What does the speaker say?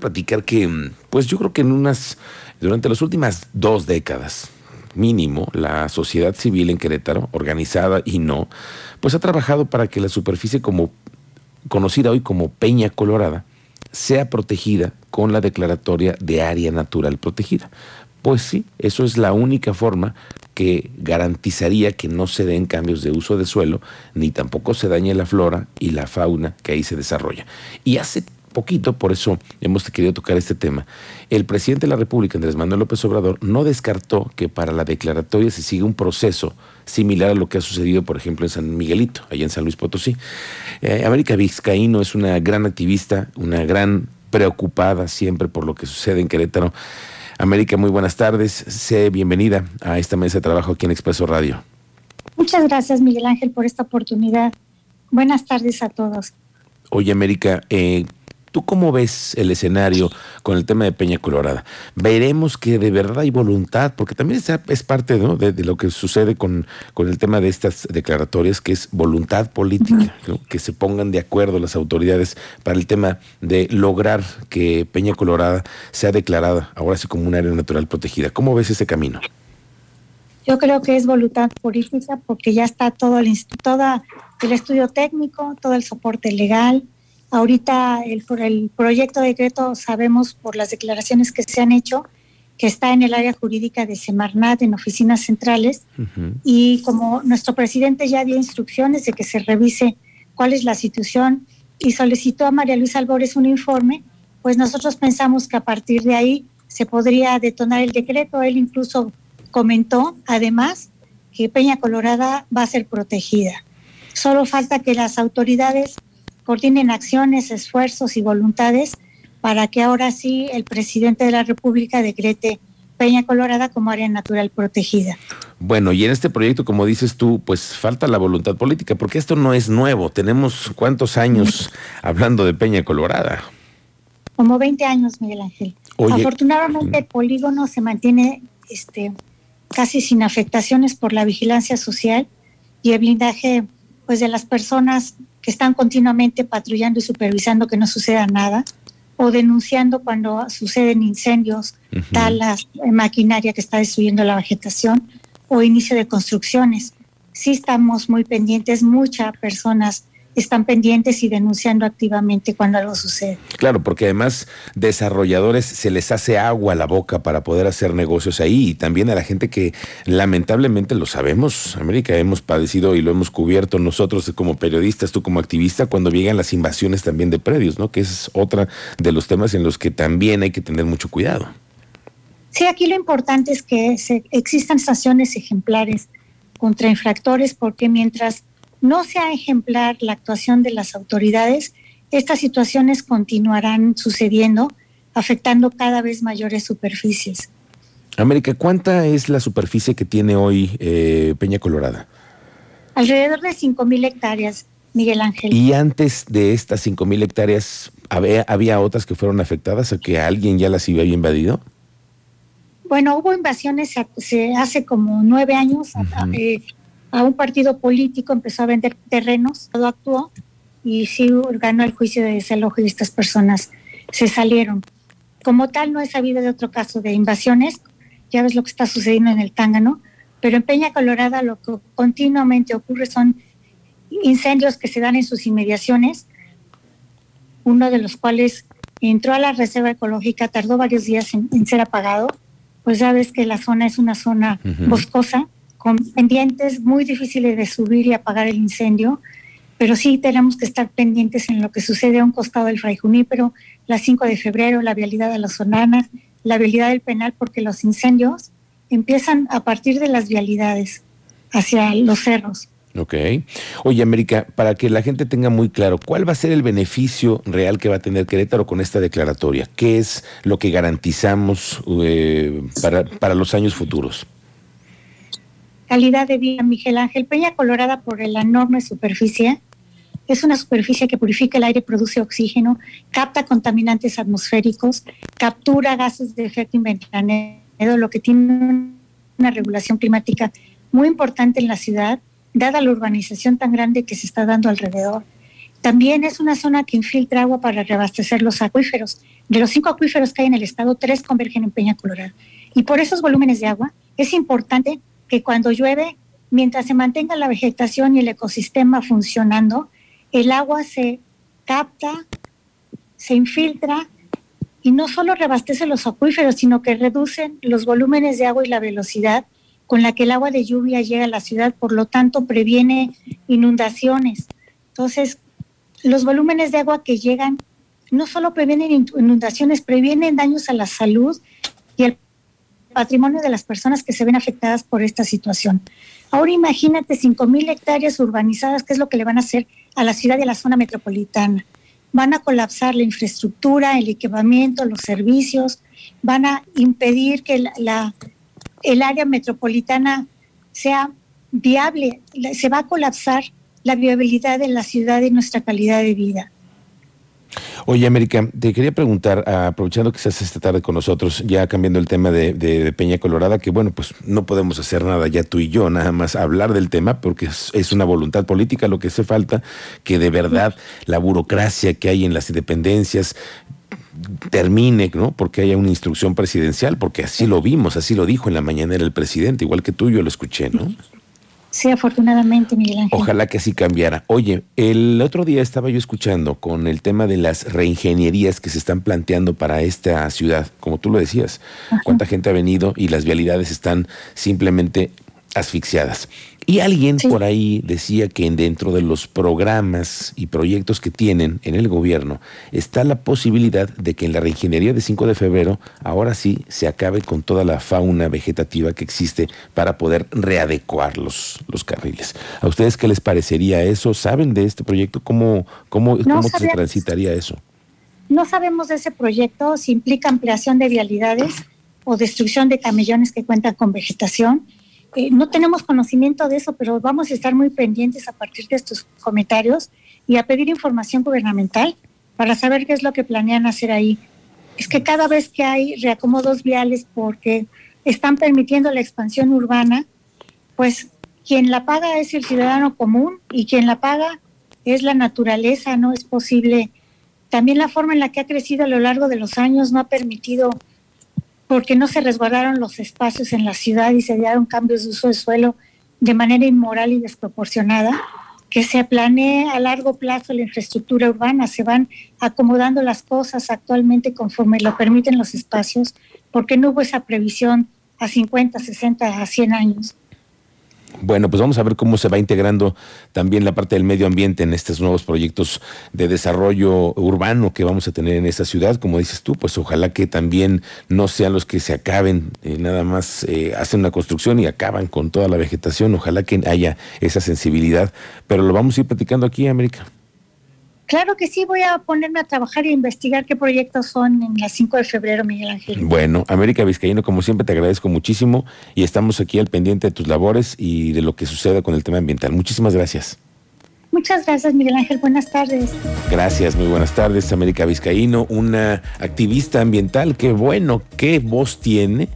platicar que, pues yo creo que en unas, durante las últimas dos décadas, mínimo, la sociedad civil en Querétaro, organizada y no, pues ha trabajado para que la superficie como conocida hoy como Peña Colorada sea protegida con la declaratoria de área natural protegida. Pues sí, eso es la única forma que garantizaría que no se den cambios de uso de suelo, ni tampoco se dañe la flora y la fauna que ahí se desarrolla. Y hace poquito, por eso hemos querido tocar este tema, el presidente de la República, Andrés Manuel López Obrador, no descartó que para la declaratoria se siga un proceso similar a lo que ha sucedido, por ejemplo, en San Miguelito, allá en San Luis Potosí. Eh, América Vizcaíno es una gran activista, una gran preocupada siempre por lo que sucede en Querétaro. América, muy buenas tardes. Sé bienvenida a esta mesa de trabajo aquí en Expreso Radio. Muchas gracias, Miguel Ángel, por esta oportunidad. Buenas tardes a todos. Oye, América, eh, ¿Tú cómo ves el escenario con el tema de Peña Colorada? Veremos que de verdad hay voluntad, porque también es, parte de, lo que sucede con, con, el tema de estas declaratorias, que es voluntad política, que se pongan de acuerdo las autoridades para el tema de lograr que Peña Colorada sea declarada ahora sí como un área natural protegida. ¿Cómo ves ese camino? Yo creo que es voluntad política porque ya está todo el, todo el estudio técnico, todo el soporte legal, Ahorita el, el proyecto de decreto sabemos por las declaraciones que se han hecho que está en el área jurídica de Semarnat, en oficinas centrales, y como nuestro presidente ya dio instrucciones de que se revise cuál es la situación y solicitó a María Luisa Albores un informe, pues nosotros pensamos que a partir de ahí se podría detonar el decreto. Él incluso comentó, además, que Peña Colorada va a ser protegida. Solo falta que las autoridades coordinen acciones, esfuerzos y voluntades para que ahora sí el presidente de la República decrete Peña Colorada como área natural protegida. Bueno, y en este proyecto, como dices tú, pues falta la voluntad política, porque esto no es nuevo. Tenemos cuántos años hablando de Peña Colorada. Como 20 años, Miguel Ángel. Afortunadamente el polígono se mantiene este, casi sin afectaciones por la vigilancia social y el blindaje pues, de las personas que están continuamente patrullando y supervisando que no suceda nada, o denunciando cuando suceden incendios, talas, eh, maquinaria que está destruyendo la vegetación, o inicio de construcciones. Sí estamos muy pendientes, muchas personas están pendientes y denunciando activamente cuando algo sucede. Claro, porque además desarrolladores se les hace agua a la boca para poder hacer negocios ahí y también a la gente que lamentablemente lo sabemos, América, hemos padecido y lo hemos cubierto nosotros como periodistas, tú como activista, cuando llegan las invasiones también de predios, ¿no? Que es otra de los temas en los que también hay que tener mucho cuidado. Sí, aquí lo importante es que se, existan sanciones ejemplares contra infractores porque mientras no sea ejemplar la actuación de las autoridades, estas situaciones continuarán sucediendo, afectando cada vez mayores superficies. América, ¿cuánta es la superficie que tiene hoy eh, Peña Colorada? Alrededor de 5.000 hectáreas, Miguel Ángel. ¿Y antes de estas 5.000 hectáreas había, había, otras que fueron afectadas o que alguien ya las había invadido? Bueno, hubo invasiones hace como nueve años a un partido político, empezó a vender terrenos, todo actuó y sí ganó el juicio de desalojo y estas personas se salieron. Como tal, no he sabido de otro caso de invasiones, ya ves lo que está sucediendo en el Tángano, pero en Peña Colorada lo que continuamente ocurre son incendios que se dan en sus inmediaciones, uno de los cuales entró a la reserva ecológica, tardó varios días en, ser apagado, pues ya ves que la zona es una zona boscosa, con pendientes muy difíciles de subir y apagar el incendio, pero sí tenemos que estar pendientes en lo que sucede a un costado del Fray Junípero, la 5 de febrero, la vialidad de las Sonanas, la vialidad del penal, porque los incendios empiezan a partir de las vialidades hacia los cerros. Ok. Oye, América, para que la gente tenga muy claro, ¿cuál va a ser el beneficio real que va a tener Querétaro con esta declaratoria? ¿Qué es lo que garantizamos eh, para, para los años futuros? Calidad de vida. Miguel Ángel Peña Colorada por la enorme superficie. Es una superficie que purifica el aire, produce oxígeno, capta contaminantes atmosféricos, captura gases de efecto invernadero, lo que tiene una regulación climática muy importante en la ciudad, dada la urbanización tan grande que se está dando alrededor. También es una zona que infiltra agua para reabastecer los acuíferos. De los cinco acuíferos que hay en el estado, tres convergen en Peña Colorada. Y por esos volúmenes de agua es importante que cuando llueve, mientras se mantenga la vegetación y el ecosistema funcionando, el agua se capta, se infiltra y no solo reabastece los acuíferos, sino que reducen los volúmenes de agua y la velocidad con la que el agua de lluvia llega a la ciudad, por lo tanto previene inundaciones. Entonces, los volúmenes de agua que llegan no solo previenen inundaciones, previenen daños a la salud y al patrimonio de las personas que se ven afectadas por esta situación. Ahora imagínate 5.000 hectáreas urbanizadas, ¿qué es lo que le van a hacer a la ciudad y a la zona metropolitana? Van a colapsar la infraestructura, el equipamiento, los servicios, van a impedir que la, el área metropolitana sea viable, se va a colapsar la viabilidad de la ciudad y nuestra calidad de vida. Oye, América, te quería preguntar, aprovechando que estás esta tarde con nosotros, ya cambiando el tema de, Peña Colorada, que bueno, pues no podemos hacer nada ya tú y yo, nada más hablar del tema, porque es, una voluntad política lo que hace falta, que de verdad la burocracia que hay en las independencias termine, ¿no? Porque haya una instrucción presidencial, porque así lo vimos, así lo dijo en la mañanera el presidente, igual que tú yo lo escuché, ¿no? Sí, afortunadamente, Miguel Ángel. Ojalá que así cambiara. Oye, el otro día estaba yo escuchando con el tema de las reingenierías que se están planteando para esta ciudad, como tú lo decías, cuánta gente ha venido y las vialidades están simplemente asfixiadas. Y alguien por ahí decía que dentro de los programas y proyectos que tienen en el gobierno está la posibilidad de que en la reingeniería de 5 de febrero ahora sí se acabe con toda la fauna vegetativa que existe para poder readecuar los, los carriles. ¿A ustedes qué les parecería eso? ¿Saben de este proyecto? ¿Cómo, cómo, cómo se transitaría eso? No sabemos de ese proyecto, si implica ampliación de vialidades o destrucción de camellones que cuentan con vegetación eh, no tenemos conocimiento de eso, pero vamos a estar muy pendientes a partir de estos comentarios y a pedir información gubernamental para saber qué es lo que planean hacer ahí. Es que cada vez que hay reacomodos viales porque están permitiendo la expansión urbana, pues quien la paga es el ciudadano común y quien la paga es la naturaleza, no es posible. También la forma en la que ha crecido a lo largo de los años no ha permitido porque no se resguardaron los espacios en la ciudad y se dieron cambios de uso de suelo de manera inmoral y desproporcionada, que se planee a largo plazo la infraestructura urbana, se van acomodando las cosas actualmente conforme lo permiten los espacios, porque no hubo esa previsión a 50, 60, a 100 años. Bueno, pues vamos a ver cómo se va integrando también la parte del medio ambiente en estos nuevos proyectos de desarrollo urbano que vamos a tener en esta ciudad. Como dices tú, pues ojalá que también no sean los que se acaben, eh, nada más eh, hacen una construcción y acaban con toda la vegetación. Ojalá que haya esa sensibilidad, pero lo vamos a ir platicando aquí, América. Claro que sí, voy a ponerme a trabajar e investigar qué proyectos son en la 5 de febrero, Miguel Ángel. Bueno, América Vizcaíno, como siempre, te agradezco muchísimo y estamos aquí al pendiente de tus labores y de lo que suceda con el tema ambiental. Muchísimas gracias. Muchas gracias, Miguel Ángel. Buenas tardes. Gracias, muy buenas tardes. América Vizcaíno, una activista ambiental. Qué bueno, qué voz tiene